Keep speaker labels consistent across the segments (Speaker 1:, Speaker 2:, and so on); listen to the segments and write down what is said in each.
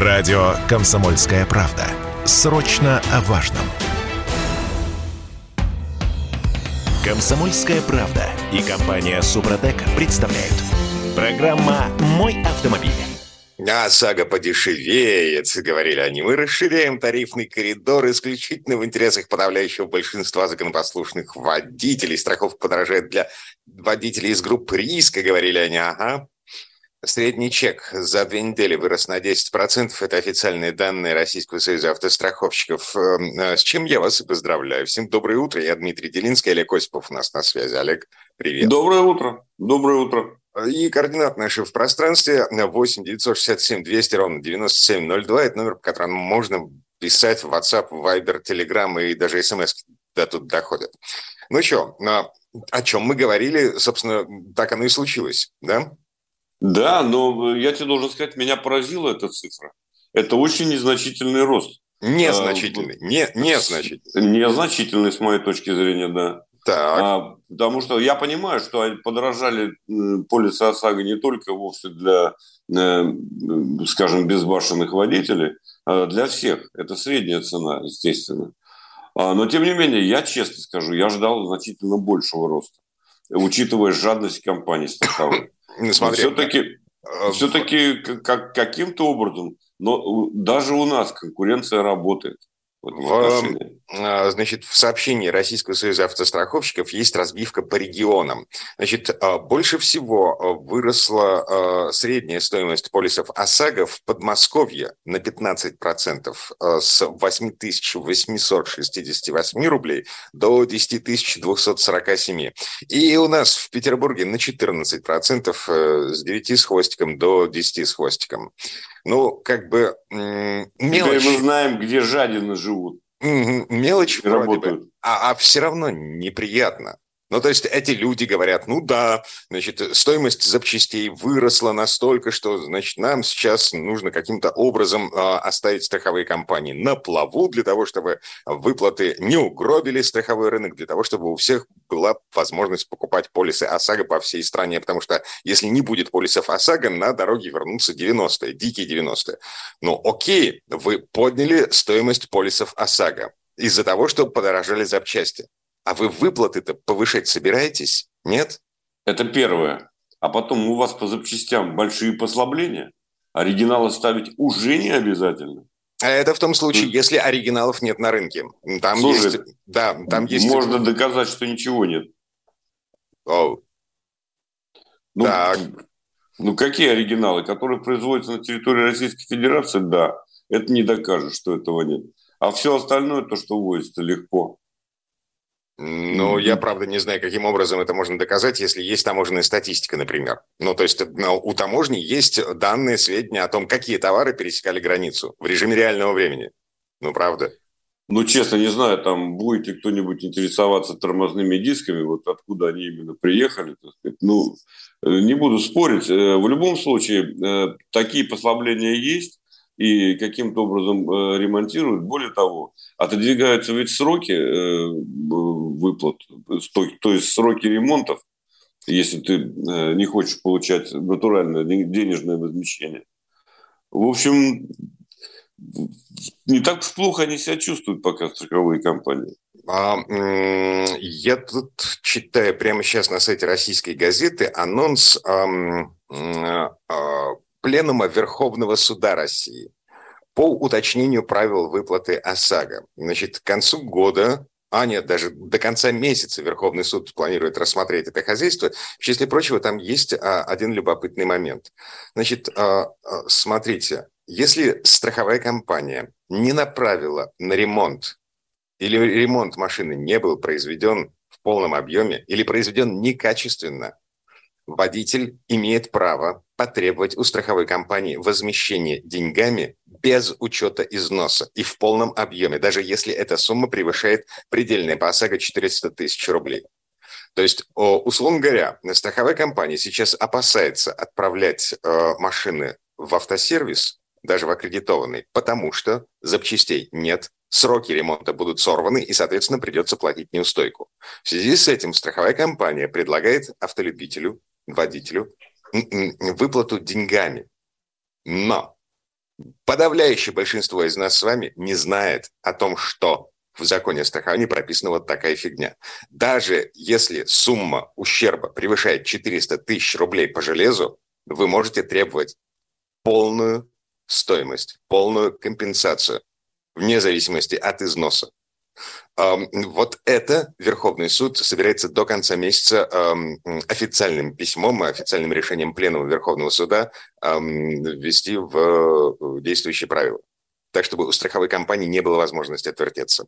Speaker 1: Радио «Комсомольская правда». Срочно о важном. «Комсомольская правда» и компания «Супротек» представляют. Программа «Мой автомобиль».
Speaker 2: А сага подешевеет, говорили они. Мы расширяем тарифный коридор исключительно в интересах подавляющего большинства законопослушных водителей. Страховка подорожает для водителей из групп риска, говорили они. Ага, Средний чек за две недели вырос на 10%. Это официальные данные Российского союза автостраховщиков. Эм, э, с чем я вас и поздравляю. Всем доброе утро. Я Дмитрий Делинский, Олег Осипов у нас на связи. Олег, привет.
Speaker 3: Доброе утро. Доброе утро.
Speaker 2: И координат наши в пространстве 8 967 200 ровно 9702. Это номер, по которому можно писать в WhatsApp, Viber, Telegram и даже смс до тут доходят. Ну что, а, о чем мы говорили, собственно, так оно и случилось, да?
Speaker 3: Да, но я тебе должен сказать, меня поразила эта цифра. Это очень незначительный рост.
Speaker 2: Незначительный, а, не, незначительный.
Speaker 3: Незначительный, с моей точки зрения, да. Так. А, потому что я понимаю, что подорожали полисы ОСАГО не только вовсе для, э, скажем, безбашенных водителей, а для всех. Это средняя цена, естественно. А, но, тем не менее, я честно скажу, я ждал значительно большего роста, учитывая жадность компаний страховых. Смотри, все-таки, э, все-таки как, каким-то образом, но даже у нас конкуренция работает.
Speaker 2: В, а, значит, в сообщении Российского союза автостраховщиков есть разбивка по регионам. Значит, а, больше всего а, выросла средняя стоимость полисов ОСАГО в Подмосковье на 15% с 8868 рублей до 10247. И у нас в Петербурге на 14% э, с 9 с хвостиком до 10 с хвостиком. Ну, как бы
Speaker 3: мелочь. Теперь мы знаем, где жадины живут.
Speaker 2: Мелочь вроде бы, а, а все равно неприятно. Ну, то есть эти люди говорят, ну да, значит, стоимость запчастей выросла настолько, что, значит, нам сейчас нужно каким-то образом э, оставить страховые компании на плаву для того, чтобы выплаты не угробили страховой рынок, для того, чтобы у всех была возможность покупать полисы ОСАГО по всей стране, потому что если не будет полисов ОСАГО, на дороге вернутся 90-е, дикие 90-е. Ну, окей, вы подняли стоимость полисов ОСАГО из-за того, что подорожали запчасти. А вы выплаты-то повышать собираетесь? Нет?
Speaker 3: Это первое. А потом у вас по запчастям большие послабления. Оригиналы ставить уже не обязательно.
Speaker 2: А это в том случае, если оригиналов нет на рынке. Там Слушай, есть, да, там есть.
Speaker 3: Можно доказать, что ничего нет. О. Ну, так. ну, какие оригиналы, которые производятся на территории Российской Федерации, да, это не докажет, что этого нет. А все остальное, то, что возится, легко.
Speaker 2: Ну, я, правда, не знаю, каким образом это можно доказать, если есть таможенная статистика, например. Ну, то есть у таможни есть данные, сведения о том, какие товары пересекали границу в режиме реального времени. Ну, правда.
Speaker 3: Ну, честно, не знаю, там будет ли кто-нибудь интересоваться тормозными дисками, вот откуда они именно приехали, так сказать. Ну, э, не буду спорить. Э, в любом случае, э, такие послабления есть и каким-то образом э, ремонтируют. Более того, отодвигаются ведь сроки э, выплат, то, то есть сроки ремонтов, если ты э, не хочешь получать натуральное денежное возмещение. В общем, не так уж плохо они себя чувствуют пока страховые компании. А,
Speaker 2: я тут читаю прямо сейчас на сайте российской газеты анонс а, а, Пленума Верховного Суда России по уточнению правил выплаты ОСАГО. Значит, к концу года а нет, даже до конца месяца Верховный суд планирует рассмотреть это хозяйство. В числе прочего, там есть а, один любопытный момент. Значит, а, а, смотрите, если страховая компания не направила на ремонт или ремонт машины не был произведен в полном объеме или произведен некачественно, водитель имеет право потребовать у страховой компании возмещение деньгами без учета износа и в полном объеме, даже если эта сумма превышает предельная по ОСАГО 400 тысяч рублей. То есть, условно говоря, страховая компания сейчас опасается отправлять э, машины в автосервис, даже в аккредитованный, потому что запчастей нет, сроки ремонта будут сорваны и, соответственно, придется платить неустойку. В связи с этим страховая компания предлагает автолюбителю, водителю выплату деньгами. Но Подавляющее большинство из нас с вами не знает о том, что в законе о страховании прописана вот такая фигня. Даже если сумма ущерба превышает 400 тысяч рублей по железу, вы можете требовать полную стоимость, полную компенсацию, вне зависимости от износа. Вот это Верховный суд собирается до конца месяца официальным письмом и официальным решением Пленума Верховного суда ввести в действующие правила. Так, чтобы у страховой компании не было возможности отвертеться.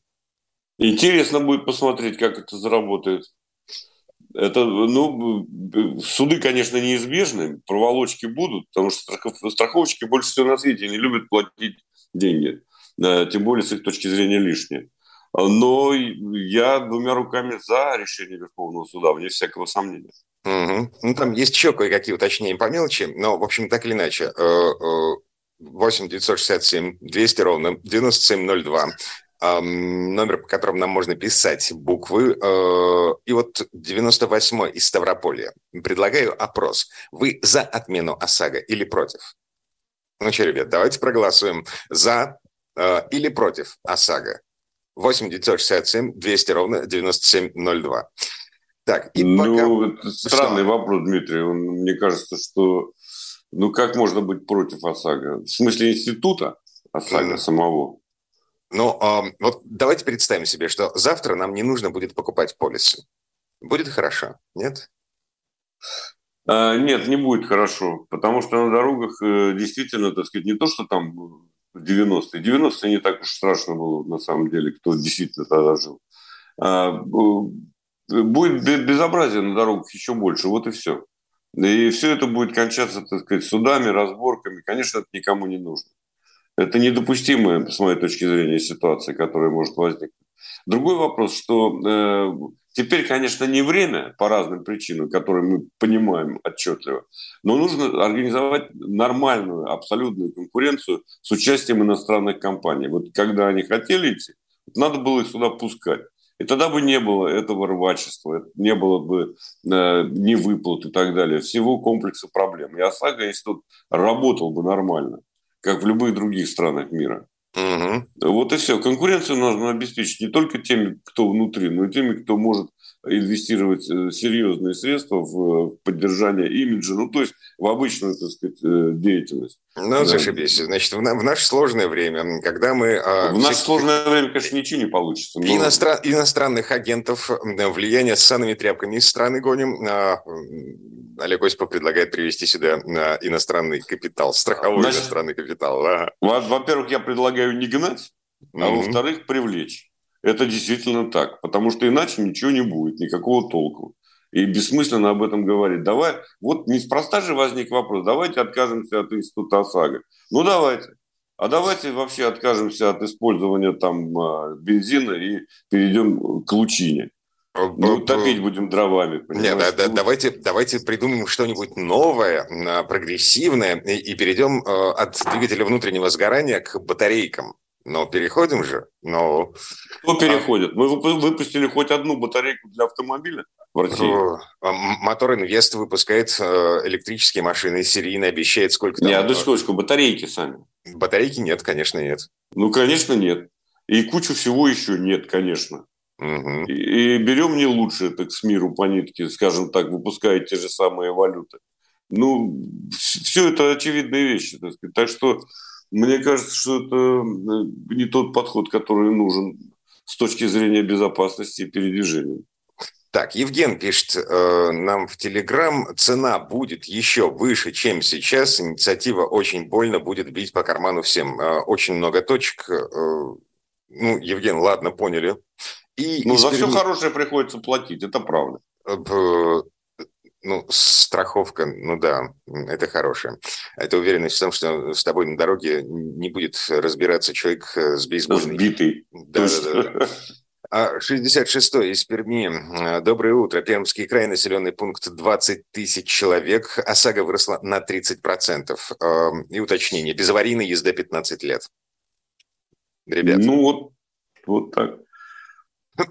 Speaker 3: Интересно будет посмотреть, как это заработает. Это, ну, суды, конечно, неизбежны, проволочки будут, потому что страховщики больше всего на свете не любят платить деньги, тем более с их точки зрения лишние. Но я двумя руками за решение Верховного суда, вне всякого сомнения.
Speaker 2: Угу. Ну, там есть еще кое-какие уточнения по мелочи, но, в общем, так или иначе, 8 967 200 ровно 9702 номер, по которому нам можно писать буквы. Э, и вот 98 из Ставрополя. Предлагаю опрос. Вы за отмену ОСАГО или против? Ну что, ребят, давайте проголосуем за э, или против ОСАГО. 8 967 200 ровно 9702.
Speaker 3: Так, и ну, пока... странный что? вопрос, Дмитрий. Он, мне кажется, что ну как можно быть против ОСАГО? В смысле института ОСАГО mm. самого?
Speaker 2: Ну, э, вот давайте представим себе, что завтра нам не нужно будет покупать полисы. Будет хорошо, нет?
Speaker 3: А, нет, не будет хорошо, потому что на дорогах э, действительно, так сказать, не то, что там 90-е. 90-е не так уж страшно было на самом деле, кто действительно тогда жил. А, будет безобразие на дорогах еще больше, вот и все. И все это будет кончаться, так сказать, судами, разборками. Конечно, это никому не нужно. Это недопустимая, с моей точки зрения, ситуация, которая может возникнуть. Другой вопрос, что э, теперь, конечно, не время по разным причинам, которые мы понимаем отчетливо, но нужно организовать нормальную, абсолютную конкуренцию с участием иностранных компаний. Вот когда они хотели идти, надо было их сюда пускать. И тогда бы не было этого рвачества, не было бы э, невыплат и так далее, всего комплекса проблем. И ОСАГО институт работал бы нормально как в любых других странах мира. Угу. Вот и все. Конкуренцию нужно обеспечить не только теми, кто внутри, но и теми, кто может инвестировать э, серьезные средства в поддержание имиджа, ну, то есть в обычную, так сказать, э, деятельность.
Speaker 2: Ну, да. зашибись. Значит, в, в наше сложное время, когда мы...
Speaker 3: А, в наше сложное время, конечно, ничего не получится.
Speaker 2: Но... Иностран, иностранных агентов влияние с санными тряпками из страны гоним, а, Олег Осипов предлагает привести сюда иностранный капитал, страховой Значит, иностранный капитал.
Speaker 3: Во-первых, я предлагаю не гнать, а mm-hmm. во-вторых, привлечь. Это действительно так, потому что иначе ничего не будет, никакого толку. И бессмысленно об этом говорить. Давай, вот неспроста же возник вопрос, давайте откажемся от института ОСАГО. Ну, давайте. А давайте вообще откажемся от использования там а, бензина и перейдем к лучине. Ну, топить будем дровами.
Speaker 2: Нет, да, да, давайте, давайте придумаем что-нибудь новое, а, прогрессивное и, и перейдем от двигателя внутреннего сгорания к батарейкам. Но переходим же. Но...
Speaker 3: Кто переходит? Мы выпустили хоть одну батарейку для автомобиля в России.
Speaker 2: А, Мотор Инвест выпускает э, электрические машины, серийно обещает сколько
Speaker 3: там... Не, одну секундочку, батарейки сами.
Speaker 2: Батарейки нет, конечно, нет.
Speaker 3: Ну, конечно, нет. И кучу всего еще нет, конечно. Угу. И, и берем не лучше, так с миру по нитке, скажем так, выпуская те же самые валюты. Ну, все это очевидные вещи. Так, сказать. так что мне кажется, что это э, не тот подход, который нужен с точки зрения безопасности и передвижения.
Speaker 2: Так, Евген пишет э, нам в Телеграм, цена будет еще выше, чем сейчас. Инициатива очень больно будет бить по карману всем. Э, очень много точек. Э, ну, Евген, ладно, поняли.
Speaker 3: И ну, за все хорошее приходится платить, это правда. Э,
Speaker 2: ну, страховка, ну да, это хорошее. Это уверенность в том, что с тобой на дороге не будет разбираться человек э, с бейсбольной...
Speaker 3: Сбитый.
Speaker 2: Да, да, да. А 66-й из Перми. Доброе утро. Пермский край, населенный пункт 20 тысяч человек. ОСАГО выросла на 30%. Эм, и уточнение. Без аварийной езды 15 лет.
Speaker 3: Ребята. Ну вот, вот так.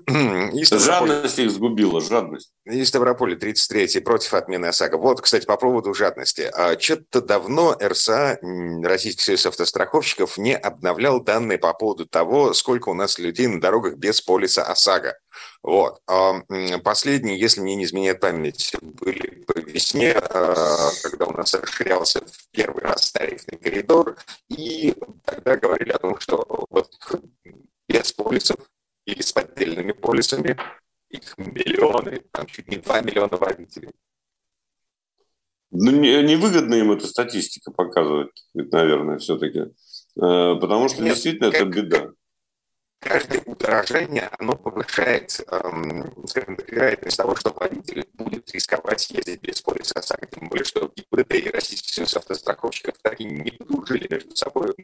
Speaker 3: Жадность их сгубила, жадность.
Speaker 2: И Ставрополь 33-й против отмены ОСАГО. Вот, кстати, по поводу жадности. А, Что-то давно РСА, Российский союз автостраховщиков, не обновлял данные по поводу того, сколько у нас людей на дорогах без полиса ОСАГО. Вот. А, последние, если мне не изменяет память, были по весне, а, когда у нас расширялся в первый раз тарифный коридор, и тогда говорили о том, что вот без полисов или с поддельными полисами, их миллионы, там чуть не 2 миллиона водителей.
Speaker 3: Ну, невыгодно им эта статистика показывать, наверное, все-таки. Э, потому что Нет, действительно как, это беда.
Speaker 2: Каждое удорожание, оно повышает, эм, скажем так, вероятность того, что водитель будет рисковать ездить без полиса ОСАГО. Тем более, что ГИБДД и Российский союз автостраховщиков так и не подружили между собой вот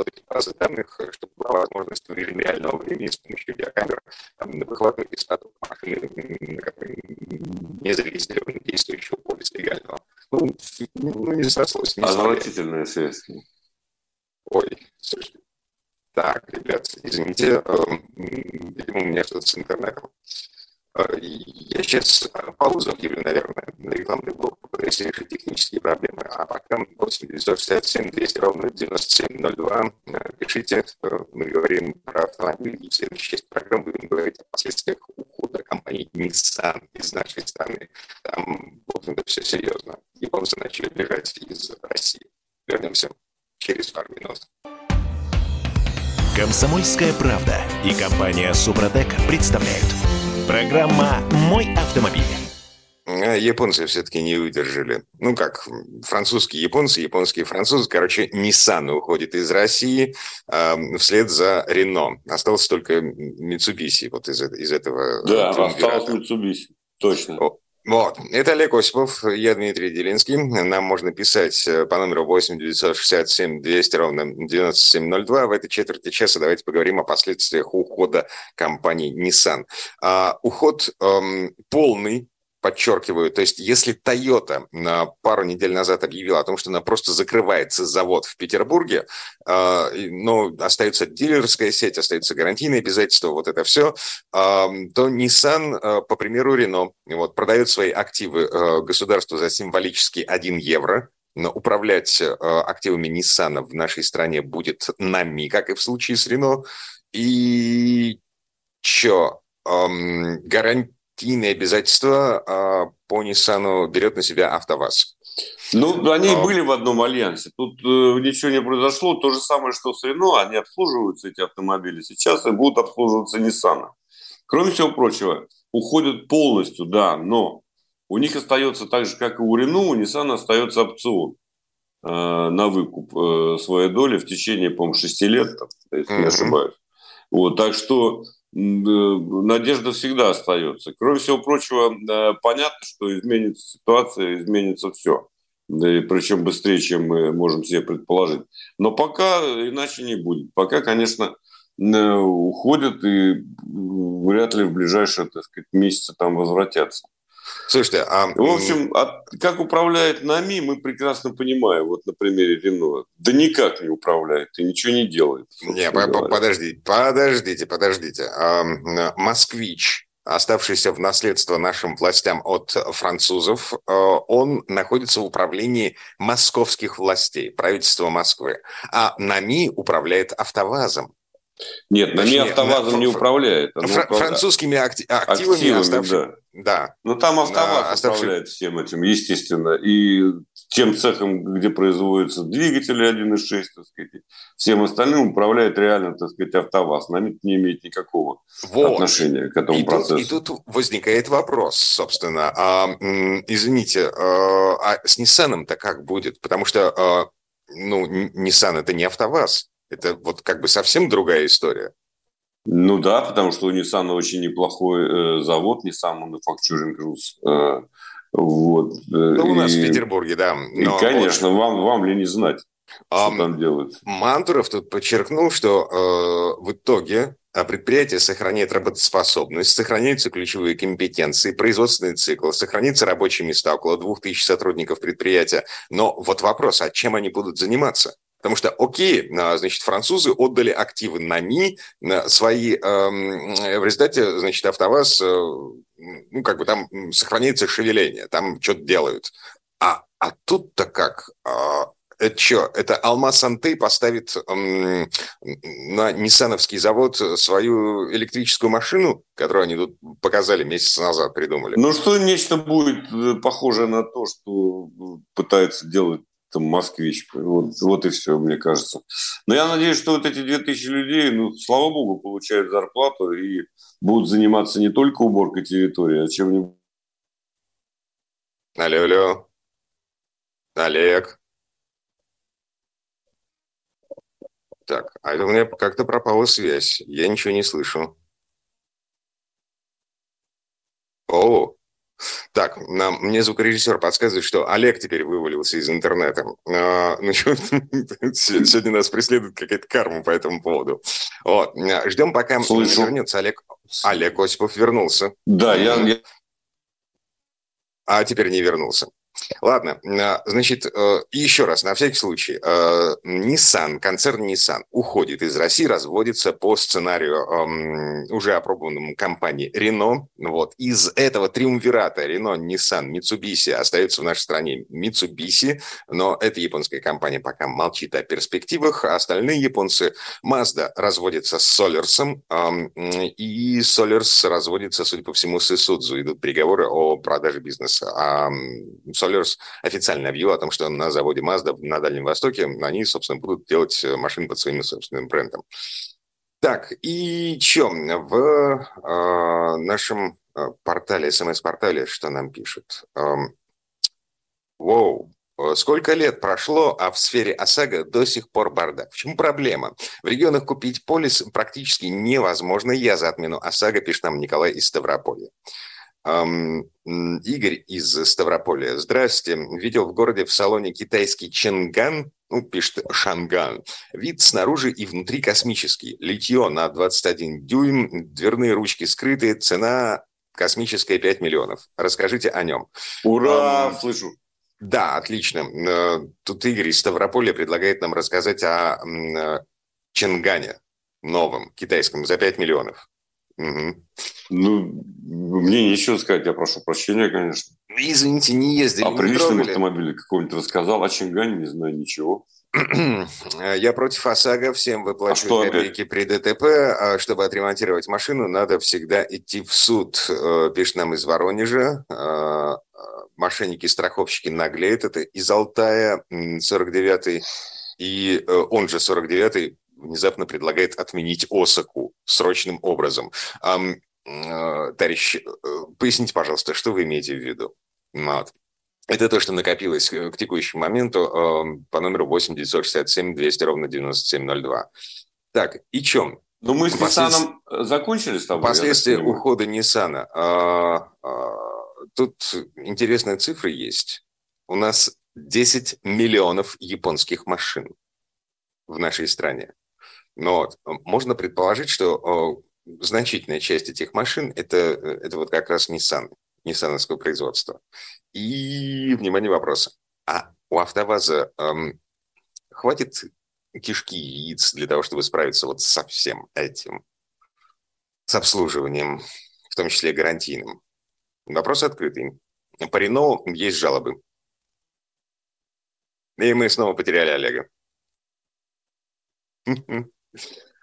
Speaker 2: эти базы данных, чтобы была возможность в режиме реального времени с помощью видеокамер выхлопных из потока машины, не зарегистрирован действующего полиса легального. Ну, ну, не срослось. Не
Speaker 3: Отвратительное средство.
Speaker 2: Ой, слушайте. Так, ребят, извините, э, видимо, у меня что-то с интернетом. Э, я сейчас паузу объявлю, наверное, на рекламный блок, попытаюсь решить технические проблемы. А пока 8 967 200 ровно 9702. Э, пишите, э, мы говорим про автомобиль, и в следующей части программы будем говорить о последствиях ухода компании Nissan из нашей страны. Там, в общем-то, все серьезно. Японцы начали бежать из России. Вернемся через пару минут.
Speaker 1: Комсомольская правда и компания Супротек представляют – Программа «Мой автомобиль».
Speaker 2: А японцы все-таки не выдержали. Ну как, французские японцы, японские французы. Короче, Nissan уходит из России э, вслед за Рено. Остался только Mitsubishi вот из, из этого.
Speaker 3: Да, осталось Mitsubishi, точно.
Speaker 2: Вот. Это Олег Осипов, я Дмитрий Делинский. Нам можно писать э, по номеру 8 967 200 ровно 9702. В этой четверти часа давайте поговорим о последствиях ухода компании Nissan. А, уход эм, полный подчеркиваю, то есть если Toyota на пару недель назад объявила о том, что она просто закрывается завод в Петербурге, э, но остается дилерская сеть, остаются гарантийные обязательства, вот это все, э, то Nissan, э, по примеру Renault, вот, продает свои активы э, государству за символический 1 евро, но управлять э, активами Nissan в нашей стране будет нами, как и в случае с Renault. И что? Эм, гарантия гарантийные обязательства а, по Ниссану берет на себя АвтоВАЗ.
Speaker 3: Ну, они а... были в одном альянсе. Тут э, ничего не произошло. То же самое, что с Рено. Они обслуживаются, эти автомобили, сейчас и будут обслуживаться Nissan. Кроме всего прочего, уходят полностью, да, но у них остается так же, как и у Рено, у Nissan остается опцион э, на выкуп э, своей доли в течение, по-моему, 6 лет, там, если mm-hmm. не ошибаюсь. Вот, так что надежда всегда остается. Кроме всего прочего, понятно, что изменится ситуация, изменится все. И причем быстрее, чем мы можем себе предположить. Но пока иначе не будет. Пока, конечно, уходят и вряд ли в ближайшие так сказать, месяцы там возвратятся.
Speaker 2: Слушайте, а...
Speaker 3: В общем, а как управляет нами, мы прекрасно понимаем. Вот на примере Рено. Да никак не управляет и ничего не делает.
Speaker 2: Не, подождите, подождите, подождите. Москвич, оставшийся в наследство нашим властям от французов, э, он находится в управлении московских властей, правительства Москвы. А НАМИ управляет автовазом.
Speaker 3: Нет, НАМИ автовазом не управляет.
Speaker 2: Фр- французскими акти- активами, активами оставшими... да.
Speaker 3: Да. Но ну, там АвтоВАЗ управляет всем этим, естественно. И тем цехом, где производятся двигатели 1.6, так сказать, всем остальным управляет реально, так сказать, АвтоВАЗ. Нам не имеет никакого вот. отношения к этому
Speaker 2: и
Speaker 3: процессу.
Speaker 2: Тут, и тут возникает вопрос, собственно. А, извините, а, а с Nissan-то как будет? Потому что, а, ну, Nissan – это не АвтоВАЗ. Это вот как бы совсем другая история.
Speaker 3: Ну да, потому что у Nissan очень неплохой э, завод, Nissan Manufacturing Group. Э, вот.
Speaker 2: Э, ну, у нас в Петербурге, да.
Speaker 3: Но и, конечно, вот... вам, вам ли не знать, что а, там делают.
Speaker 2: Мантуров тут подчеркнул, что э, в итоге а, предприятие сохраняет работоспособность, сохраняются ключевые компетенции, производственный цикл, сохранятся рабочие места, около 2000 сотрудников предприятия. Но вот вопрос, а чем они будут заниматься? Потому что, окей, значит, французы отдали активы НАМИ, свои, эм, в результате, значит, АвтоВАЗ, э, ну, как бы там сохраняется шевеление, там что-то делают. А, а тут-то как? А, это что, это Алмаз Антей поставит на Ниссановский завод свою электрическую машину, которую они тут показали месяц назад, придумали?
Speaker 3: Ну, что нечто будет э, похоже на то, что пытается делать там москвич. Вот, вот и все, мне кажется. Но я надеюсь, что вот эти 2000 людей, ну, слава богу, получают зарплату и будут заниматься не только уборкой территории, а чем-нибудь.
Speaker 2: Алло, алло. Олег. Так, а это у меня как-то пропала связь. Я ничего не слышу. О, так, нам, мне звукорежиссер подсказывает, что Олег теперь вывалился из интернета. А, ну, что, сегодня нас преследует какая-то карма по этому поводу. Вот, ждем, пока Слышу. вернется Олег. Олег Осипов вернулся.
Speaker 3: Да, я...
Speaker 2: А теперь не вернулся. Ладно, а, значит, э, еще раз, на всякий случай, э, Nissan, концерн Nissan уходит из России, разводится по сценарию эм, уже опробованному компании Renault. Вот. Из этого триумвирата Renault, Nissan, Mitsubishi остается в нашей стране Mitsubishi, но эта японская компания пока молчит о перспективах. А остальные японцы, Mazda разводится с Solers, эм, и Solers разводится, судя по всему, с Isuzu. Идут переговоры о продаже бизнеса. Solers официально объявил о том, что на заводе Mazda на Дальнем Востоке они, собственно, будут делать э, машины под своим собственным брендом. Так, и что? В э, нашем э, портале, смс-портале, что нам пишут? Эм, воу, Сколько лет прошло, а в сфере ОСАГО до сих пор бардак. В чем проблема? В регионах купить полис практически невозможно. Я за отмену ОСАГО, пишет нам Николай из Ставрополя. Игорь из Ставрополя. Здрасте. Видел в городе в салоне китайский Ченган, ну, пишет Шанган. Вид снаружи и внутри космический. Литье на 21 дюйм, дверные ручки скрытые, цена космическая 5 миллионов. Расскажите о нем.
Speaker 3: Ура, um, слышу.
Speaker 2: Да, отлично. Э, тут Игорь из Ставрополя предлагает нам рассказать о э, Ченгане новом, китайском, за 5 миллионов.
Speaker 3: Угу. Ну, мне нечего сказать, я прошу прощения, конечно.
Speaker 2: Извините, не ездили,
Speaker 3: О не приличном автомобиле какого-нибудь рассказал, о Чингане не знаю ничего.
Speaker 2: Я против ОСАГО, всем выплачиваю а копейки при ДТП. А чтобы отремонтировать машину, надо всегда идти в суд, э, пишет нам из Воронежа. Э, мошенники-страховщики наглеют. Это из Алтая, 49-й. И э, он же 49-й внезапно предлагает отменить Осаку срочным образом. Э, товарищ, э, поясните, пожалуйста, что вы имеете в виду? Вот. Это то, что накопилось к текущему моменту по номеру 8 967 200 ровно 9702. Так, и чем?
Speaker 3: Ну, мы с Послед... Nissan закончили с тобой.
Speaker 2: Последствия ухода Nissan. А, а, тут интересные цифры есть. У нас 10 миллионов японских машин в нашей стране. Но вот, можно предположить, что значительная часть этих машин это, это вот как раз Nissan, ниссановского производства. И, внимание, вопроса. А у АвтоВАЗа эм, хватит кишки яиц для того, чтобы справиться вот со всем этим? С обслуживанием, в том числе гарантийным. Вопрос открытый. По Рено есть жалобы. И мы снова потеряли Олега.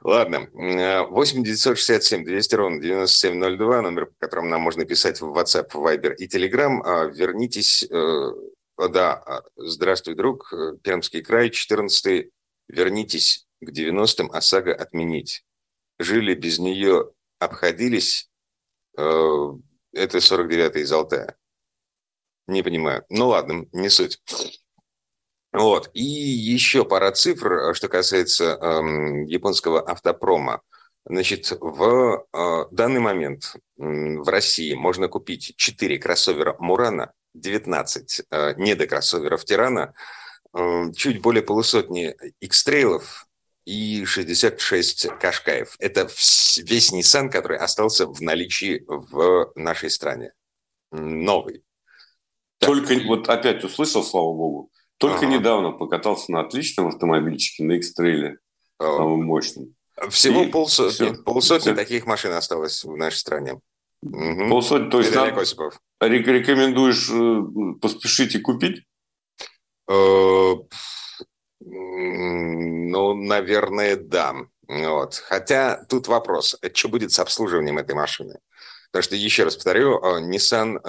Speaker 2: Ладно, 8 967 200 ровно 9702, номер, по которому нам можно писать в WhatsApp, Viber и Telegram. А, вернитесь, э, да, а, здравствуй, друг, э, Пермский край, 14 вернитесь к 90-м, ОСАГО отменить. Жили без нее, обходились, э, это 49-й из Алтая. Не понимаю. Ну ладно, не суть. Вот. И еще пара цифр, э, что касается эм, японского автопрома. Значит, в э, данный момент э, в России можно купить 4 кроссовера Мурана, 19 э, недокроссоверов Тирана, э, чуть более полусотни X-трейлов и 66 Кашкаев. Это весь Nissan, который остался в наличии в нашей стране. Новый.
Speaker 3: Только вот опять услышал, слава богу, Только ага. недавно покатался на отличном автомобильчике, на X-Trail, самым мощным.
Speaker 2: Всего и полсотни, все. полсотни все. таких машин осталось в нашей стране.
Speaker 3: Угу. Полсотни, то есть надо, рекомендуешь э, поспешить и купить?
Speaker 2: Э, ну, наверное, да. Вот. Хотя тут вопрос, что будет с обслуживанием этой машины? Потому что, еще раз повторю, э, Nissan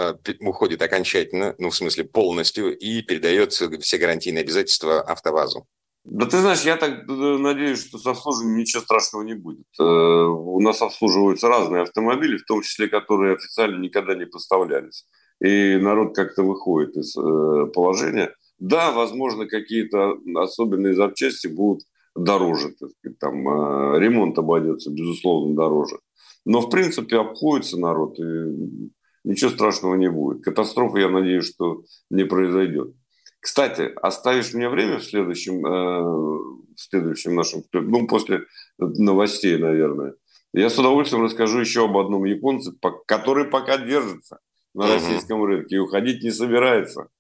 Speaker 2: уходит окончательно, ну, в смысле полностью, и передает все гарантийные обязательства АвтоВАЗу.
Speaker 3: Да ты знаешь, я так э, надеюсь, что с обслуживанием ничего страшного не будет. Э, у нас обслуживаются разные автомобили, в том числе, которые официально никогда не поставлялись. И народ как-то выходит из э, положения. Да, возможно, какие-то особенные запчасти будут дороже. Там ремонт обойдется, безусловно, дороже. Но, в принципе, обходится народ, и ничего страшного не будет. Катастрофы, я надеюсь, что не произойдет. Кстати, оставишь мне время в следующем, э, в следующем нашем, ну, после новостей, наверное. Я с удовольствием расскажу еще об одном японце, который пока держится на угу. российском рынке и уходить не собирается.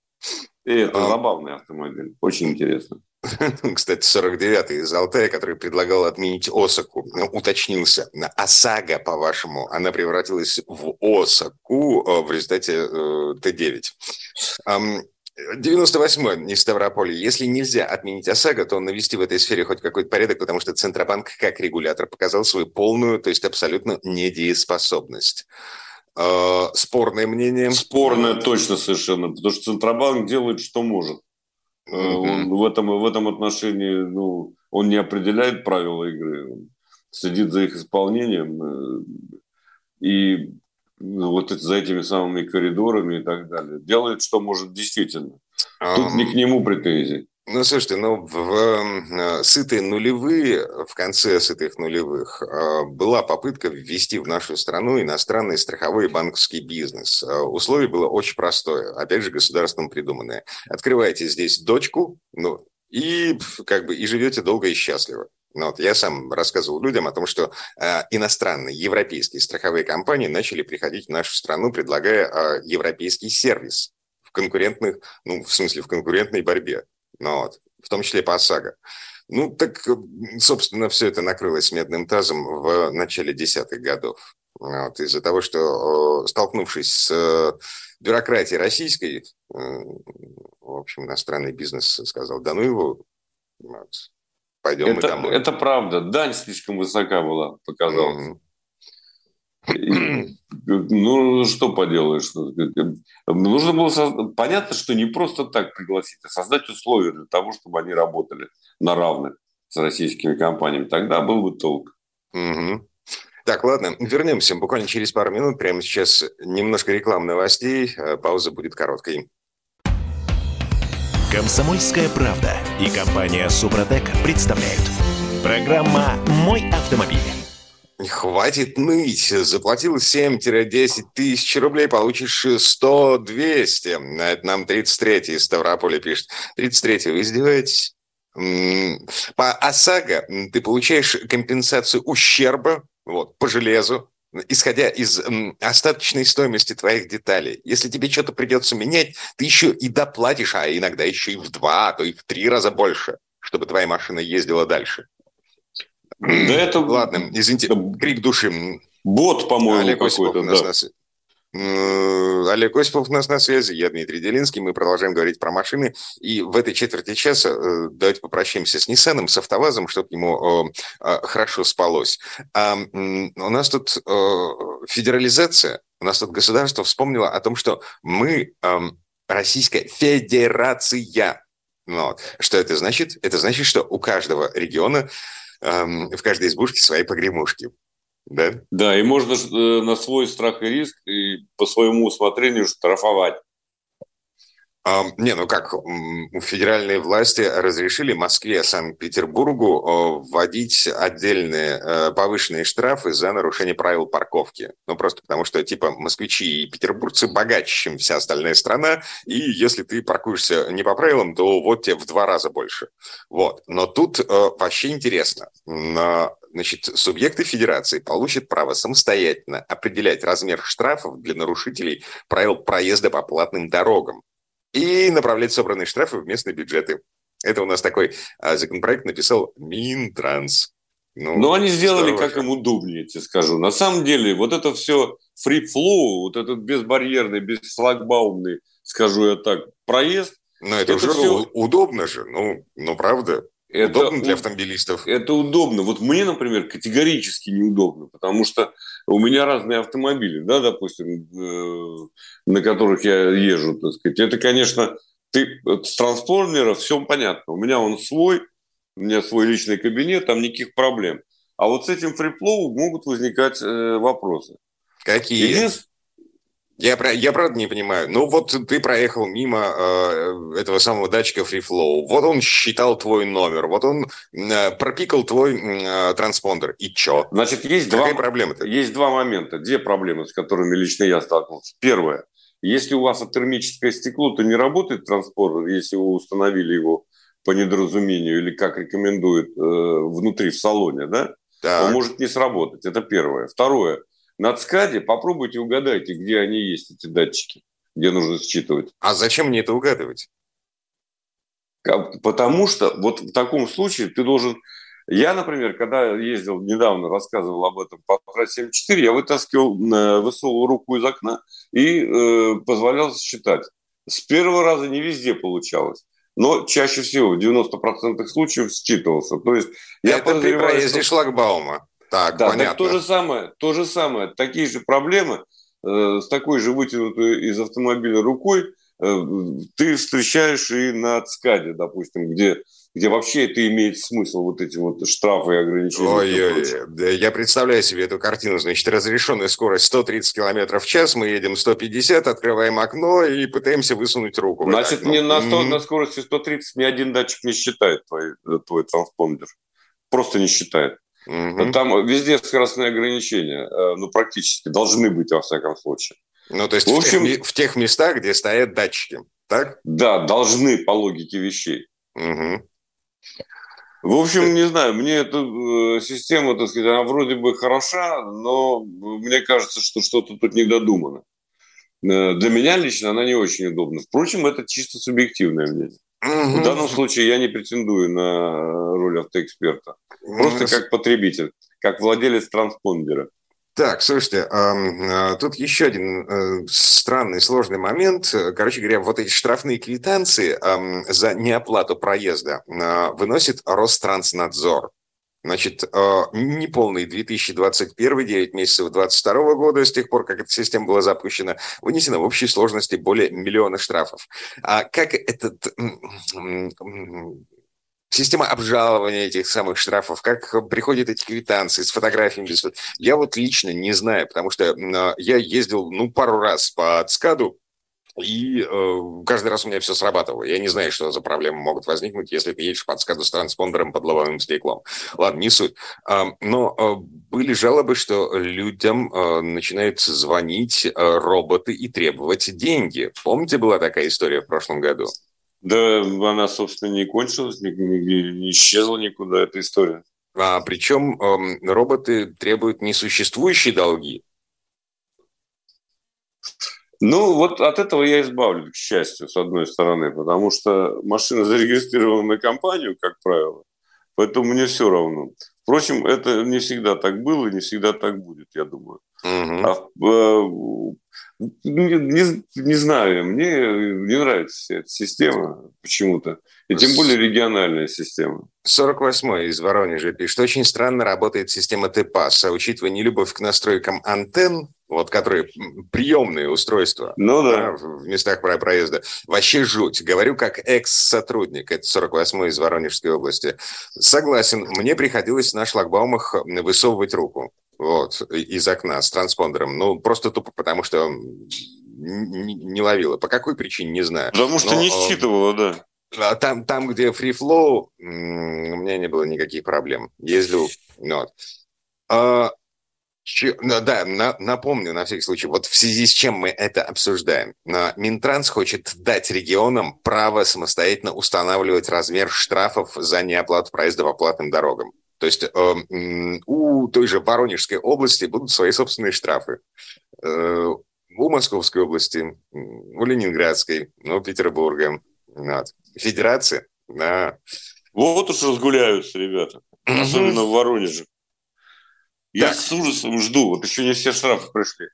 Speaker 3: И это а... забавный автомобиль. Очень интересно.
Speaker 2: Кстати, 49-й из Алтая, который предлагал отменить Осаку, ну, уточнился. ОСАГО, по-вашему, она превратилась в Осаку э, в результате э, Т-9. 98-й из Ставрополя. Если нельзя отменить ОСАГО, то навести в этой сфере хоть какой-то порядок, потому что Центробанк как регулятор показал свою полную, то есть абсолютно недееспособность. Э, спорное мнение?
Speaker 3: Спорное точно совершенно, потому что Центробанк делает, что может. Mm-hmm. Он в, этом, в этом отношении ну, он не определяет правила игры, он следит за их исполнением. Э, и ну, вот за этими самыми коридорами и так далее. Делает, что может действительно. Тут не к нему претензий.
Speaker 2: Ну, слушайте, ну, в, э, сытые нулевые, в конце сытых нулевых, э, была попытка ввести в нашу страну иностранный страховой банковский бизнес. Э, условие было очень простое, опять же, государством придуманное. Открываете здесь дочку, ну, и как бы и живете долго и счастливо. Ну, вот я сам рассказывал людям о том, что э, иностранные, европейские страховые компании начали приходить в нашу страну, предлагая э, европейский сервис в конкурентных, ну, в смысле, в конкурентной борьбе. Ну, вот, в том числе по ОСАГО. Ну, так, собственно, все это накрылось медным тазом в начале десятых годов. Вот, из-за того, что, столкнувшись с э, бюрократией российской, э, в общем, иностранный бизнес сказал, да ну его, вот,
Speaker 3: Пойдем это, мы домой. Это правда. Дань слишком высока была, показалось. Mm-hmm. Ну, что поделаешь? Нужно было создать... Понятно, что не просто так пригласить, а создать условия для того, чтобы они работали на равных с российскими компаниями. Тогда был бы толк.
Speaker 2: Угу. Так, ладно, вернемся буквально через пару минут. Прямо сейчас немножко реклам новостей. Э, пауза будет короткой.
Speaker 1: Комсомольская правда и компания Супротек представляют. Программа «Мой автомобиль».
Speaker 2: Хватит ныть. Заплатил 7-10 тысяч рублей, получишь 100-200. Это нам 33-й из Ставрополя пишет. 33-й, вы издеваетесь? По ОСАГО ты получаешь компенсацию ущерба вот, по железу, исходя из остаточной стоимости твоих деталей. Если тебе что-то придется менять, ты еще и доплатишь, а иногда еще и в два, а то и в три раза больше, чтобы твоя машина ездила дальше.
Speaker 3: Да это...
Speaker 2: Ладно, извините, крик души.
Speaker 3: Бот, по-моему, какой-то. Да.
Speaker 2: Олег Осипов у нас на связи, я Дмитрий Делинский, мы продолжаем говорить про машины. И в этой четверти часа э, давайте попрощаемся с Ниссаном, с АвтоВАЗом, чтобы ему э, хорошо спалось. А, у нас тут э, федерализация, у нас тут государство вспомнило о том, что мы Российская Федерация. Вот. Что это значит? Это значит, что у каждого региона в каждой избушке свои погремушки.
Speaker 3: Да? Да, и можно э, на свой страх и риск и по своему усмотрению штрафовать.
Speaker 2: Не, ну как, федеральные власти разрешили Москве, Санкт-Петербургу вводить отдельные э, повышенные штрафы за нарушение правил парковки. Ну просто потому что, типа, москвичи и петербургцы богаче, чем вся остальная страна, и если ты паркуешься не по правилам, то вот тебе в два раза больше. Вот. Но тут э, вообще интересно значит, субъекты федерации получат право самостоятельно определять размер штрафов для нарушителей правил проезда по платным дорогам. И направлять собранные штрафы в местные бюджеты. Это у нас такой а, законопроект написал Минтранс.
Speaker 3: Ну, Но они сделали, здорово. как им удобнее, тебе скажу. На самом деле, вот это все free flow, вот этот безбарьерный, бесфлагбаумный, скажу я так, проезд.
Speaker 2: Но это, это уже все... удобно же, ну, ну правда. Это удобно для автомобилистов.
Speaker 3: Это удобно. Вот мне, например, категорически неудобно, потому что у меня разные автомобили, да, допустим, э, на которых я езжу, так сказать. Это, конечно, ты с трансформера все понятно. У меня он свой, у меня свой личный кабинет, там никаких проблем. А вот с этим фриплоу могут возникать э, вопросы.
Speaker 2: Какие? Единственное, я, я правда не понимаю. Ну вот ты проехал мимо э, этого самого датчика FreeFlow. Вот он считал твой номер. Вот он э, пропикал твой э, транспондер. И чё?
Speaker 3: Значит, есть Какая два, проблема-то? Есть два момента, две проблемы, с которыми лично я столкнулся. Первое. Если у вас термическое стекло, то не работает транспондер, если вы установили его по недоразумению или как рекомендуют э, внутри в салоне, да? Так. Он может не сработать. Это первое. Второе на ЦКАДе попробуйте угадайте, где они есть, эти датчики, где нужно считывать.
Speaker 2: А зачем мне это угадывать?
Speaker 3: Потому что вот в таком случае ты должен... Я, например, когда ездил недавно, рассказывал об этом по трассе 74, я вытаскивал, э, высовывал руку из окна и э, позволял считать. С первого раза не везде получалось. Но чаще всего, в 90% случаев считывался. То есть
Speaker 2: я это при проезде что... шлагбаума.
Speaker 3: Так, да, понятно. Так то же самое, то же самое, такие же проблемы э, с такой же вытянутой из автомобиля рукой э, ты встречаешь и на ЦКАДе, допустим, где где вообще это имеет смысл, вот эти вот штрафы и ограничения.
Speaker 2: Ой-ой, я представляю себе эту картину. Значит, разрешенная скорость 130 км в час, мы едем 150, открываем окно и пытаемся высунуть руку.
Speaker 3: Значит, не на, 100, mm-hmm. на скорости 130 ни один датчик не считает твой, твой транспондер. Просто не считает. Угу. Там везде скоростные ограничения, э, ну, практически, должны быть, во всяком случае.
Speaker 2: Ну, то есть в, общем, в, тех, в тех местах, где стоят датчики, так?
Speaker 3: Да, должны по логике вещей. Угу. В общем, не знаю, мне эта э, система, так сказать, она вроде бы хороша, но мне кажется, что что-то тут не додумано. Э, для меня лично она не очень удобна. Впрочем, это чисто субъективное мнение. Угу. В данном случае я не претендую на роль автоэксперта. Просто как потребитель, как владелец транспондера.
Speaker 2: Так, слушайте, э, тут еще один э, странный, сложный момент. Короче говоря, вот эти штрафные квитанции за неоплату проезда э, выносит Ространснадзор. Значит, неполный 2021, 9 месяцев 2022 года, с тех пор, как эта система была запущена, вынесено в общей сложности более миллиона штрафов. А как этот система обжалования этих самых штрафов, как приходят эти квитанции с фотографиями. Я вот лично не знаю, потому что а, я ездил, ну, пару раз по ЦКАДу, и э, каждый раз у меня все срабатывало. Я не знаю, что за проблемы могут возникнуть, если ты едешь по ЦКАДу с транспондером под лобовым стеклом. Ладно, не суть. Э, но э, были жалобы, что людям э, начинают звонить э, роботы и требовать деньги. Помните, была такая история в прошлом году?
Speaker 3: Да, она, собственно, не кончилась, не, не, не исчезла никуда эта история.
Speaker 2: А, причем эм, роботы требуют несуществующие долги.
Speaker 3: Ну, вот от этого я избавлен, к счастью, с одной стороны, потому что машина зарегистрирована на компанию, как правило, поэтому мне все равно. Впрочем, это не всегда так было и не всегда так будет, я думаю. Угу. А, э, не, не, не знаю, мне не нравится эта система почему-то. И тем более региональная система.
Speaker 2: 48-й из Воронежа пишет. Очень странно работает система ТПАС, а учитывая нелюбовь к настройкам антенн, вот которые приемные устройства
Speaker 3: ну, да.
Speaker 2: в местах проезда. Вообще жуть. Говорю как экс-сотрудник. Это 48-й из Воронежской области. Согласен. Мне приходилось на шлагбаумах высовывать руку вот, из окна с транспондером. Ну, просто тупо потому, что не, ловила. По какой причине, не знаю.
Speaker 3: Потому что Но, не э, считывала, да.
Speaker 2: А там, там, где free flow, у меня не было никаких проблем. Ездил, вот. Че, ну, да, на, напомню на всякий случай, вот в связи с чем мы это обсуждаем. Минтранс хочет дать регионам право самостоятельно устанавливать размер штрафов за неоплату проезда по платным дорогам. То есть э, у той же Воронежской области будут свои собственные штрафы. Э, у Московской области, у Ленинградской, у Петербурга. Вот. Федерации, да.
Speaker 3: Вот уж разгуляются ребята. Особенно в Воронеже. Я так. с ужасом жду. Вот еще не все штрафы пришли.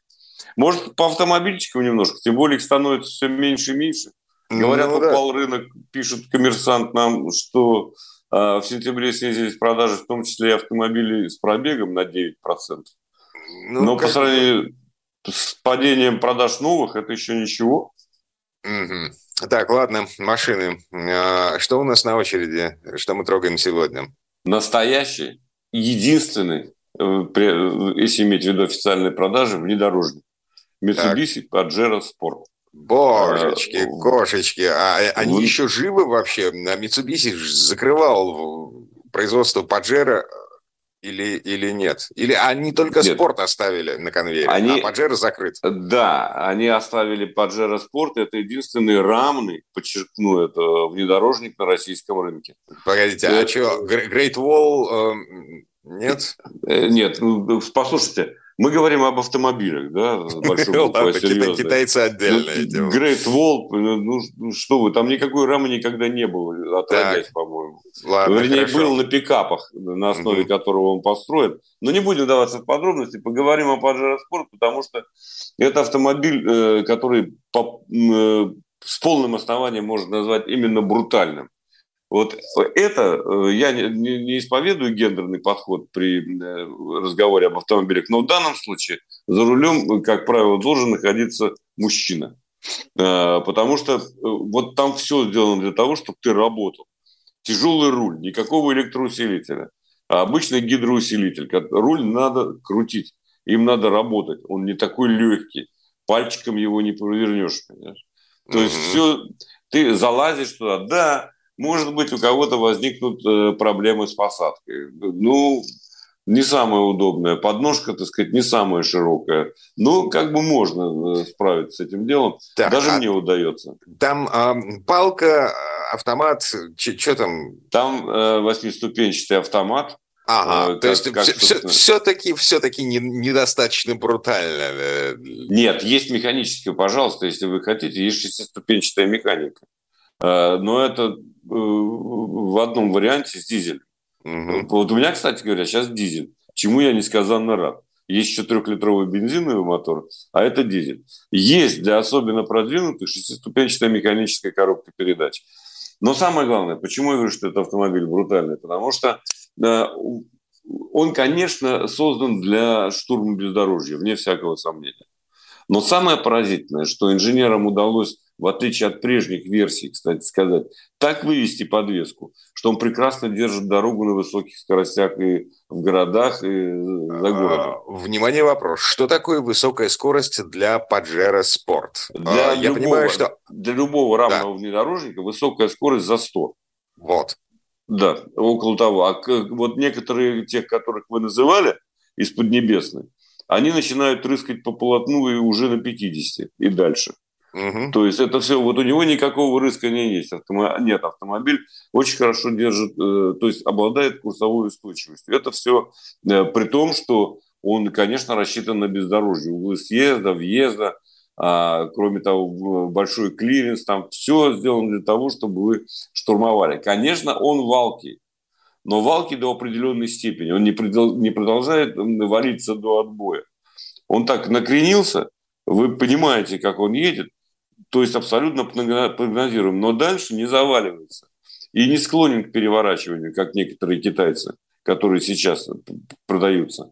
Speaker 3: Может, по автомобильчикам немножко, тем более их становится все меньше и меньше. Говорят, ну, упал да. рынок, пишет коммерсант нам, что э, в сентябре снизились продажи, в том числе и автомобилей с пробегом на 9%. Ну, Но по сравнению с падением продаж новых, это еще ничего.
Speaker 2: Угу. Так, ладно, машины. А, что у нас на очереди? Что мы трогаем сегодня?
Speaker 3: Настоящий, единственный, если иметь в виду официальные продажи, внедорожник. Mitsubishi Pajero Sport.
Speaker 2: Божечки, а, кошечки, а они вы... еще живы вообще? Mitsubishi закрывал производство Pajero или, или нет? Или они только нет. спорт оставили на конвейере, они, а Pajero закрыт?
Speaker 3: Да, они оставили Pajero спорт. Это единственный рамный, подчеркну, это внедорожник на российском рынке.
Speaker 2: Погодите, это... а что, Great Wall э, нет?
Speaker 3: Э, нет, ну, послушайте, мы говорим об автомобилях, да,
Speaker 2: большой Китайцы отдельно.
Speaker 3: Great Wall, ну, ну что вы, там никакой рамы никогда не было, отродясь, по-моему. Вернее, был на пикапах, на основе которого он построен. Но не будем даваться в подробности, поговорим о Pajero Sport, потому что это автомобиль, э, который э, с полным основанием можно назвать именно брутальным. Вот это, э, я не, исповедую гендерный подход при э, разговоре об автомобилях, но в данном случае за рулем, как правило, должен находиться мужчина. Э, потому что вот там все сделано для того, чтобы ты работал. Тяжелый руль, никакого электроусилителя, а обычный гидроусилитель. Руль надо крутить, им надо работать. Он не такой легкий, пальчиком его не повернешь. Понимаешь? То есть все, ты залазишь туда, да, может быть, у кого-то возникнут э, проблемы с посадкой. Ну, не самая удобная. Подножка, так сказать, не самая широкая. Ну, как бы можно э, справиться с этим делом. Так, Даже а мне удается.
Speaker 2: Там э, палка, автомат, что там?
Speaker 3: Там э, восьмиступенчатый автомат.
Speaker 2: Ага, э, то есть как, все, все-таки, все-таки не, недостаточно брутально.
Speaker 3: Нет, есть механическое, пожалуйста, если вы хотите, есть шестиступенчатая механика. Но это в одном варианте с дизелем. Угу. Вот у меня, кстати говоря, сейчас дизель. Чему я несказанно рад. Есть еще трехлитровый бензиновый мотор, а это дизель. Есть для особенно продвинутых шестиступенчатая механическая коробка передач. Но самое главное, почему я говорю, что это автомобиль брутальный? Потому что э, он, конечно, создан для штурма бездорожья, вне всякого сомнения. Но самое поразительное, что инженерам удалось в отличие от прежних версий, кстати сказать, так вывести подвеску, что он прекрасно держит дорогу на высоких скоростях и в городах, и за городом.
Speaker 2: А, внимание, вопрос. Что такое высокая скорость для Pajero Sport?
Speaker 3: Для, а, Я любого, понимаю, что... для любого равного да. внедорожника высокая скорость за 100.
Speaker 2: Вот.
Speaker 3: Да, около того. А вот некоторые тех, которых вы называли, из Поднебесной, они начинают рыскать по полотну и уже на 50 и дальше. Угу. То есть это все, вот у него никакого риска не есть. Автомо... Нет, автомобиль очень хорошо держит, э, то есть обладает курсовой устойчивостью. Это все э, при том, что он, конечно, рассчитан на бездорожье. Углы съезда, въезда, а, кроме того, большой клиренс, там все сделано для того, чтобы вы штурмовали. Конечно, он валкий, но валки до определенной степени. Он не, предол... не продолжает валиться до отбоя. Он так накренился, вы понимаете, как он едет, то есть абсолютно прогнозируем, но дальше не заваливается и не склонен к переворачиванию, как некоторые китайцы, которые сейчас продаются.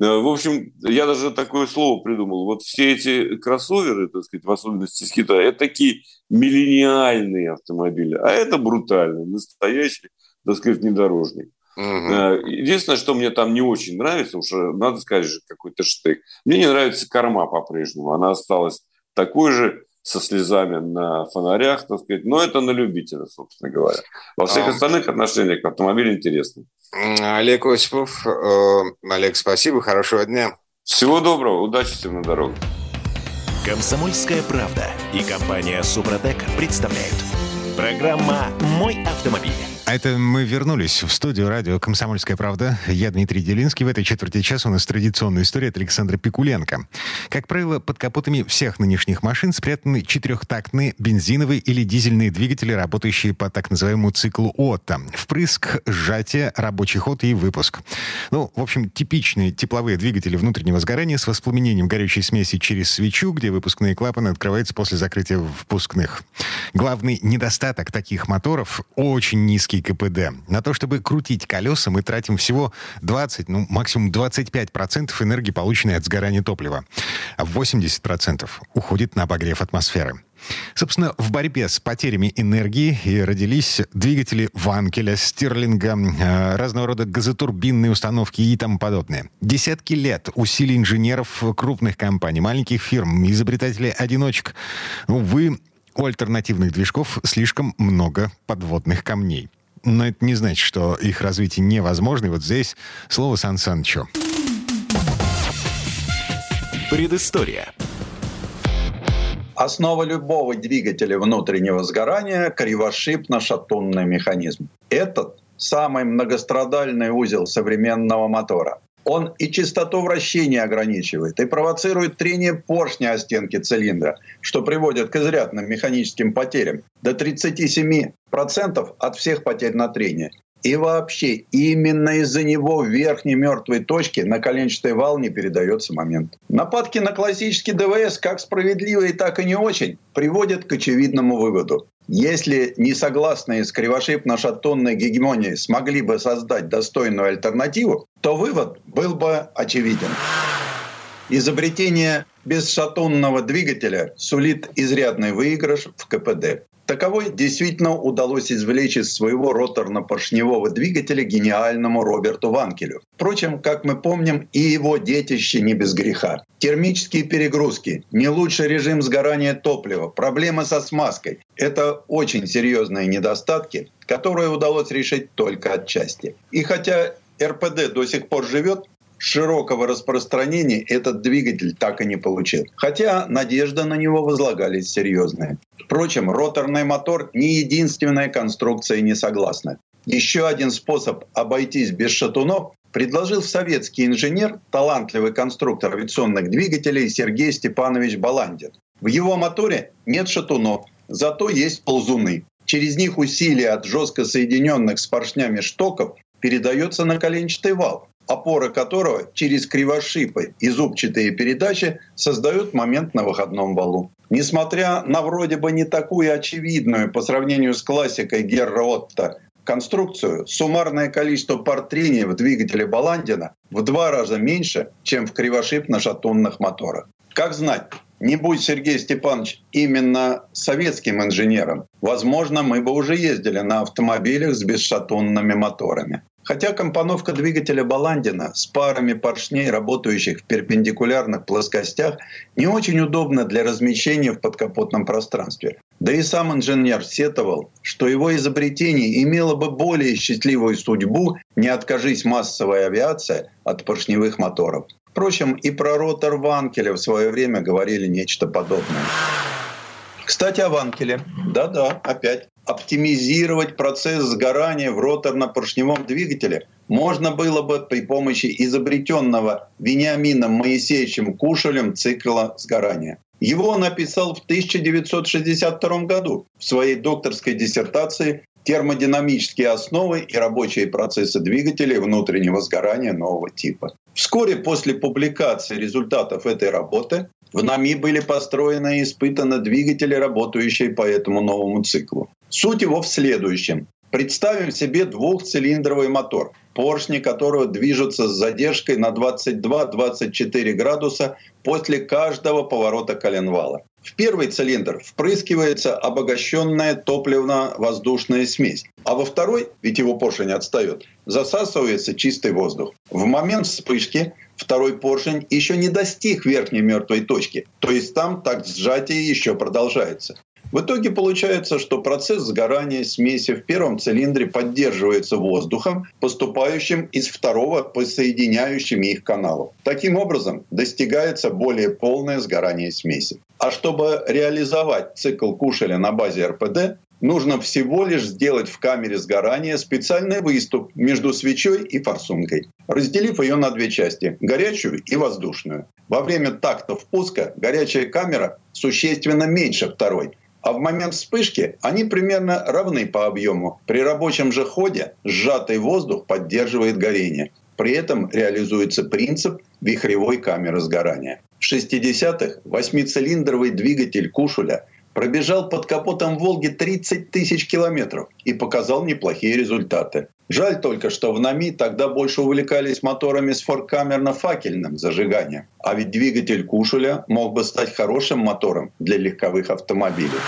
Speaker 3: Э, в общем, я даже такое слово придумал. Вот все эти кроссоверы, так сказать, в особенности из Китая, это такие миллениальные автомобили, а это брутальный, настоящий, так сказать, внедорожник. Угу. Единственное, что мне там не очень нравится, уж надо сказать же какой-то штык. Мне не нравится корма по-прежнему. Она осталась такой же со слезами на фонарях, так сказать. Но это на любителя, собственно говоря. Во всех а... остальных отношениях автомобиль интересный.
Speaker 2: Олег Осипов. Э, Олег, спасибо, хорошего дня.
Speaker 3: Всего доброго, удачи всем на дорогах.
Speaker 1: Комсомольская правда и компания Супротек представляют. Программа «Мой автомобиль».
Speaker 2: А это мы вернулись в студию радио «Комсомольская правда». Я Дмитрий Делинский. В этой четверти часа у нас традиционная история от Александра Пикуленко. Как правило, под капотами всех нынешних машин спрятаны четырехтактные бензиновые или дизельные двигатели, работающие по так называемому циклу Отто. Впрыск, сжатие, рабочий ход и выпуск. Ну, в общем, типичные тепловые двигатели внутреннего сгорания с воспламенением горючей смеси через свечу, где выпускные клапаны открываются после закрытия впускных. Главный недостаток таких моторов — очень низкий КПД. На то, чтобы крутить колеса, мы тратим всего 20, ну, максимум 25% энергии, полученной от сгорания топлива. А 80% уходит на обогрев атмосферы. Собственно, в борьбе с потерями энергии и родились двигатели Ванкеля, Стирлинга, э, разного рода газотурбинные установки и тому подобное. Десятки лет усилий инженеров крупных компаний, маленьких фирм, изобретателей-одиночек. Увы, у альтернативных движков слишком много подводных камней но это не значит, что их развитие невозможно. И вот здесь слово Сан Санычу.
Speaker 1: Предыстория.
Speaker 4: Основа любого двигателя внутреннего сгорания – кривошипно-шатунный механизм. Этот – самый многострадальный узел современного мотора. Он и частоту вращения ограничивает, и провоцирует трение поршня о стенки цилиндра, что приводит к изрядным механическим потерям до 37% от всех потерь на трение. И вообще, именно из-за него в верхней мертвой точке на коленчатый вал не передается момент. Нападки на классический ДВС, как справедливые, так и не очень, приводят к очевидному выводу. Если несогласные с кривошипно-шатунной гегемонией смогли бы создать достойную альтернативу, то вывод был бы очевиден. Изобретение бесшатунного двигателя сулит изрядный выигрыш в КПД. Таковой действительно удалось извлечь из своего роторно-поршневого двигателя гениальному Роберту Ванкелю. Впрочем, как мы помним, и его детище не без греха. Термические перегрузки, не лучший режим сгорания топлива, проблемы со смазкой — это очень серьезные недостатки, которые удалось решить только отчасти. И хотя РПД до сих пор живет, широкого распространения этот двигатель так и не получил. Хотя надежда на него возлагались серьезные. Впрочем, роторный мотор не единственная конструкция не согласна. Еще один способ обойтись без шатунов предложил советский инженер, талантливый конструктор авиационных двигателей Сергей Степанович Баландин. В его моторе нет шатунов, зато есть ползуны. Через них усилие от жестко соединенных с поршнями штоков передается на коленчатый вал опора которого через кривошипы и зубчатые передачи создают момент на выходном валу. Несмотря на вроде бы не такую очевидную по сравнению с классикой Герра Отто конструкцию, суммарное количество пар трения в двигателе Баландина в два раза меньше, чем в кривошипно-шатунных моторах. Как знать, не будь Сергей Степанович именно советским инженером, возможно, мы бы уже ездили на автомобилях с бесшатунными моторами. Хотя компоновка двигателя Баландина с парами поршней, работающих в перпендикулярных плоскостях, не очень удобна для размещения в подкапотном пространстве. Да и сам инженер сетовал, что его изобретение имело бы более счастливую судьбу, не откажись массовая авиация от поршневых моторов. Впрочем, и про ротор Ванкеля в свое время говорили нечто подобное. Кстати, о Ванкеле. Да-да, опять оптимизировать процесс сгорания в роторно-поршневом двигателе можно было бы при помощи изобретенного Вениамином Моисеевичем Кушелем цикла сгорания. Его он написал в 1962 году в своей докторской диссертации термодинамические основы и рабочие процессы двигателей внутреннего сгорания нового типа. Вскоре после публикации результатов этой работы в НАМИ были построены и испытаны двигатели, работающие по этому новому циклу. Суть его в следующем. Представим себе двухцилиндровый мотор, поршни которого движутся с задержкой на 22-24 градуса после каждого поворота коленвала. В первый цилиндр впрыскивается обогащенная топливно-воздушная смесь, а во второй, ведь его поршень отстает, засасывается чистый воздух. В момент вспышки второй поршень еще не достиг верхней мертвой точки, то есть там так сжатие еще продолжается. В итоге получается, что процесс сгорания смеси в первом цилиндре поддерживается воздухом, поступающим из второго по соединяющим их каналов. Таким образом, достигается более полное сгорание смеси. А чтобы реализовать цикл Кушеля на базе РПД, Нужно всего лишь сделать в камере сгорания специальный выступ между свечой и форсункой, разделив ее на две части – горячую и воздушную. Во время такта впуска горячая камера существенно меньше второй, а в момент вспышки они примерно равны по объему. При рабочем же ходе сжатый воздух поддерживает горение. При этом реализуется принцип вихревой камеры сгорания. В 60-х восьмицилиндровый двигатель Кушуля пробежал под капотом «Волги» 30 тысяч километров и показал неплохие результаты. Жаль только, что в НАМИ тогда больше увлекались моторами с форкамерно-факельным зажиганием. А ведь двигатель Кушуля мог бы стать хорошим мотором для легковых автомобилей.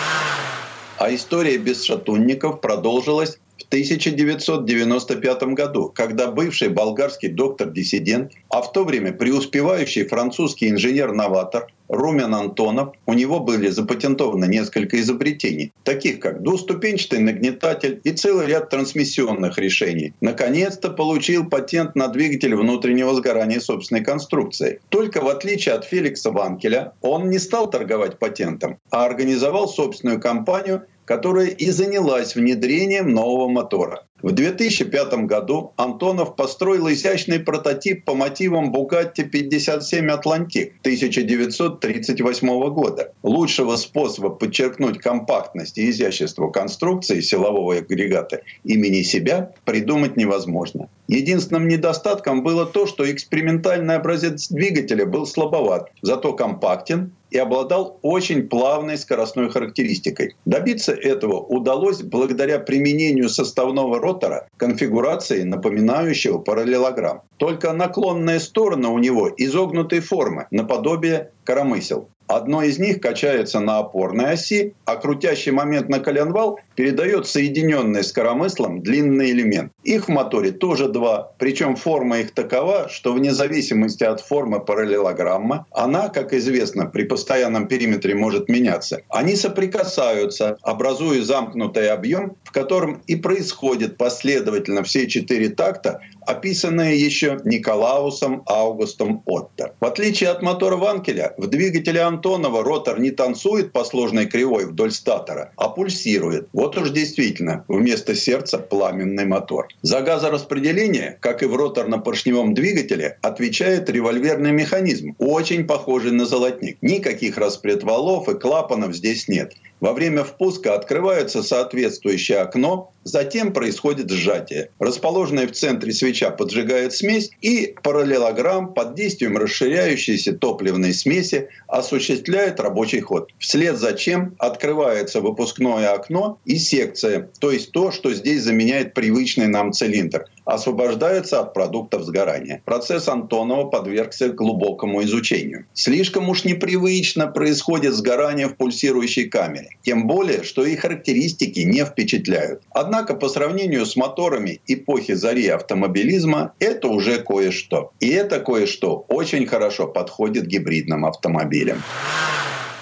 Speaker 4: А история без шатунников продолжилась в 1995 году, когда бывший болгарский доктор-диссидент, а в то время преуспевающий французский инженер-новатор Румен Антонов, у него были запатентованы несколько изобретений, таких как двуступенчатый нагнетатель и целый ряд трансмиссионных решений. Наконец-то получил патент на двигатель внутреннего сгорания собственной конструкции. Только в отличие от Феликса Ванкеля, он не стал торговать патентом, а организовал собственную компанию которая и занялась внедрением нового мотора. В 2005 году Антонов построил изящный прототип по мотивам Bugatti 57 Atlantic 1938 года. Лучшего способа подчеркнуть компактность и изящество конструкции силового агрегата имени себя придумать невозможно. Единственным недостатком было то, что экспериментальный образец двигателя был слабоват, зато компактен и обладал очень плавной скоростной характеристикой. Добиться этого удалось благодаря применению составного ротора конфигурации, напоминающего параллелограмм. Только наклонная сторона у него изогнутой формы, наподобие коромысел. Одно из них качается на опорной оси, а крутящий момент на коленвал передает соединенный с коромыслом длинный элемент. Их в моторе тоже два, причем форма их такова, что вне зависимости от формы параллелограмма, она, как известно, при постоянном периметре может меняться. Они соприкасаются, образуя замкнутый объем, в котором и происходит последовательно все четыре такта, описанные еще Николаусом Аугустом Отто. В отличие от мотора Ванкеля, в двигателе Антонова ротор не танцует по сложной кривой вдоль статора, а пульсирует. Вот уж действительно, вместо сердца пламенный мотор. За газораспределение, как и в роторно-поршневом двигателе, отвечает револьверный механизм, очень похожий на золотник. Никаких распредвалов и клапанов здесь нет. Во время впуска открывается соответствующее окно, затем происходит сжатие. Расположенная в центре свеча поджигает смесь, и параллелограмм под действием расширяющейся топливной смеси осуществляет рабочий ход. Вслед за чем открывается выпускное окно и секция, то есть то, что здесь заменяет привычный нам цилиндр освобождаются от продуктов сгорания. Процесс Антонова подвергся глубокому изучению. Слишком уж непривычно происходит сгорание в пульсирующей камере. Тем более, что и характеристики не впечатляют. Однако по сравнению с моторами эпохи зари автомобилизма это уже кое-что. И это кое-что очень хорошо подходит гибридным автомобилям.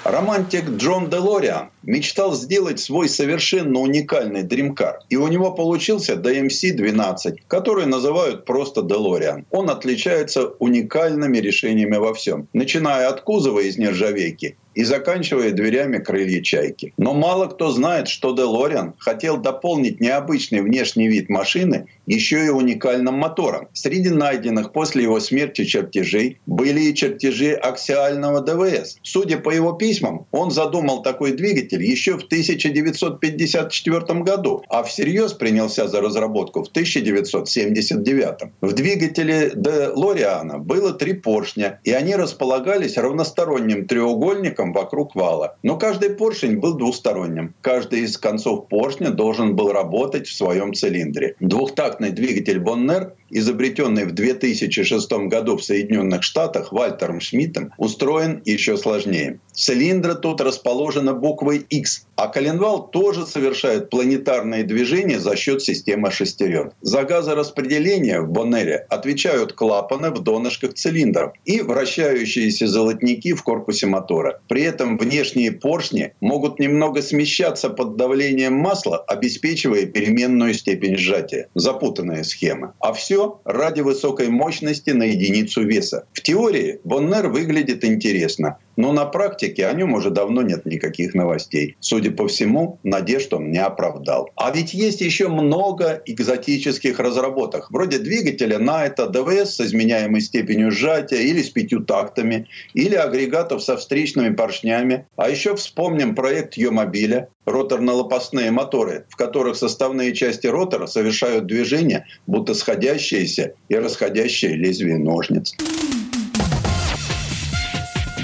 Speaker 4: Романтик Джон Делориан мечтал сделать свой совершенно уникальный дримкар. И у него получился DMC-12, который называют просто Делориан. Он отличается уникальными решениями во всем. Начиная от кузова из нержавейки и заканчивая дверями крылья чайки. Но мало кто знает, что Делориан хотел дополнить необычный внешний вид машины еще и уникальным мотором. Среди найденных после его смерти чертежей были и чертежи аксиального ДВС. Судя по его письмам, он задумал такой двигатель еще в 1954 году, а всерьез принялся за разработку в 1979. В двигателе Делориана было три поршня, и они располагались равносторонним треугольником порядком вокруг вала. Но каждый поршень был двусторонним. Каждый из концов поршня должен был работать в своем цилиндре. Двухтактный двигатель Боннер изобретенный в 2006 году в Соединенных Штатах Вальтером Шмидтом, устроен еще сложнее. Цилиндра тут расположена буквой X, а коленвал тоже совершает планетарные движения за счет системы шестерен. За газораспределение в Боннере отвечают клапаны в донышках цилиндров и вращающиеся золотники в корпусе мотора. При этом внешние поршни могут немного смещаться под давлением масла, обеспечивая переменную степень сжатия. Запутанная схема. А все ради высокой мощности на единицу веса. В теории Боннер выглядит интересно, Но на практике о нем уже давно нет никаких новостей. Судя по всему, надежд он не оправдал. А ведь есть еще много экзотических разработок, вроде двигателя на это ДВС с изменяемой степенью сжатия или с пятью тактами, или агрегатов со встречными поршнями. А еще вспомним проект Йомобиля, роторно-лопастные моторы, в которых составные части ротора совершают движение, будто сходящиеся и расходящие лезвие ножниц.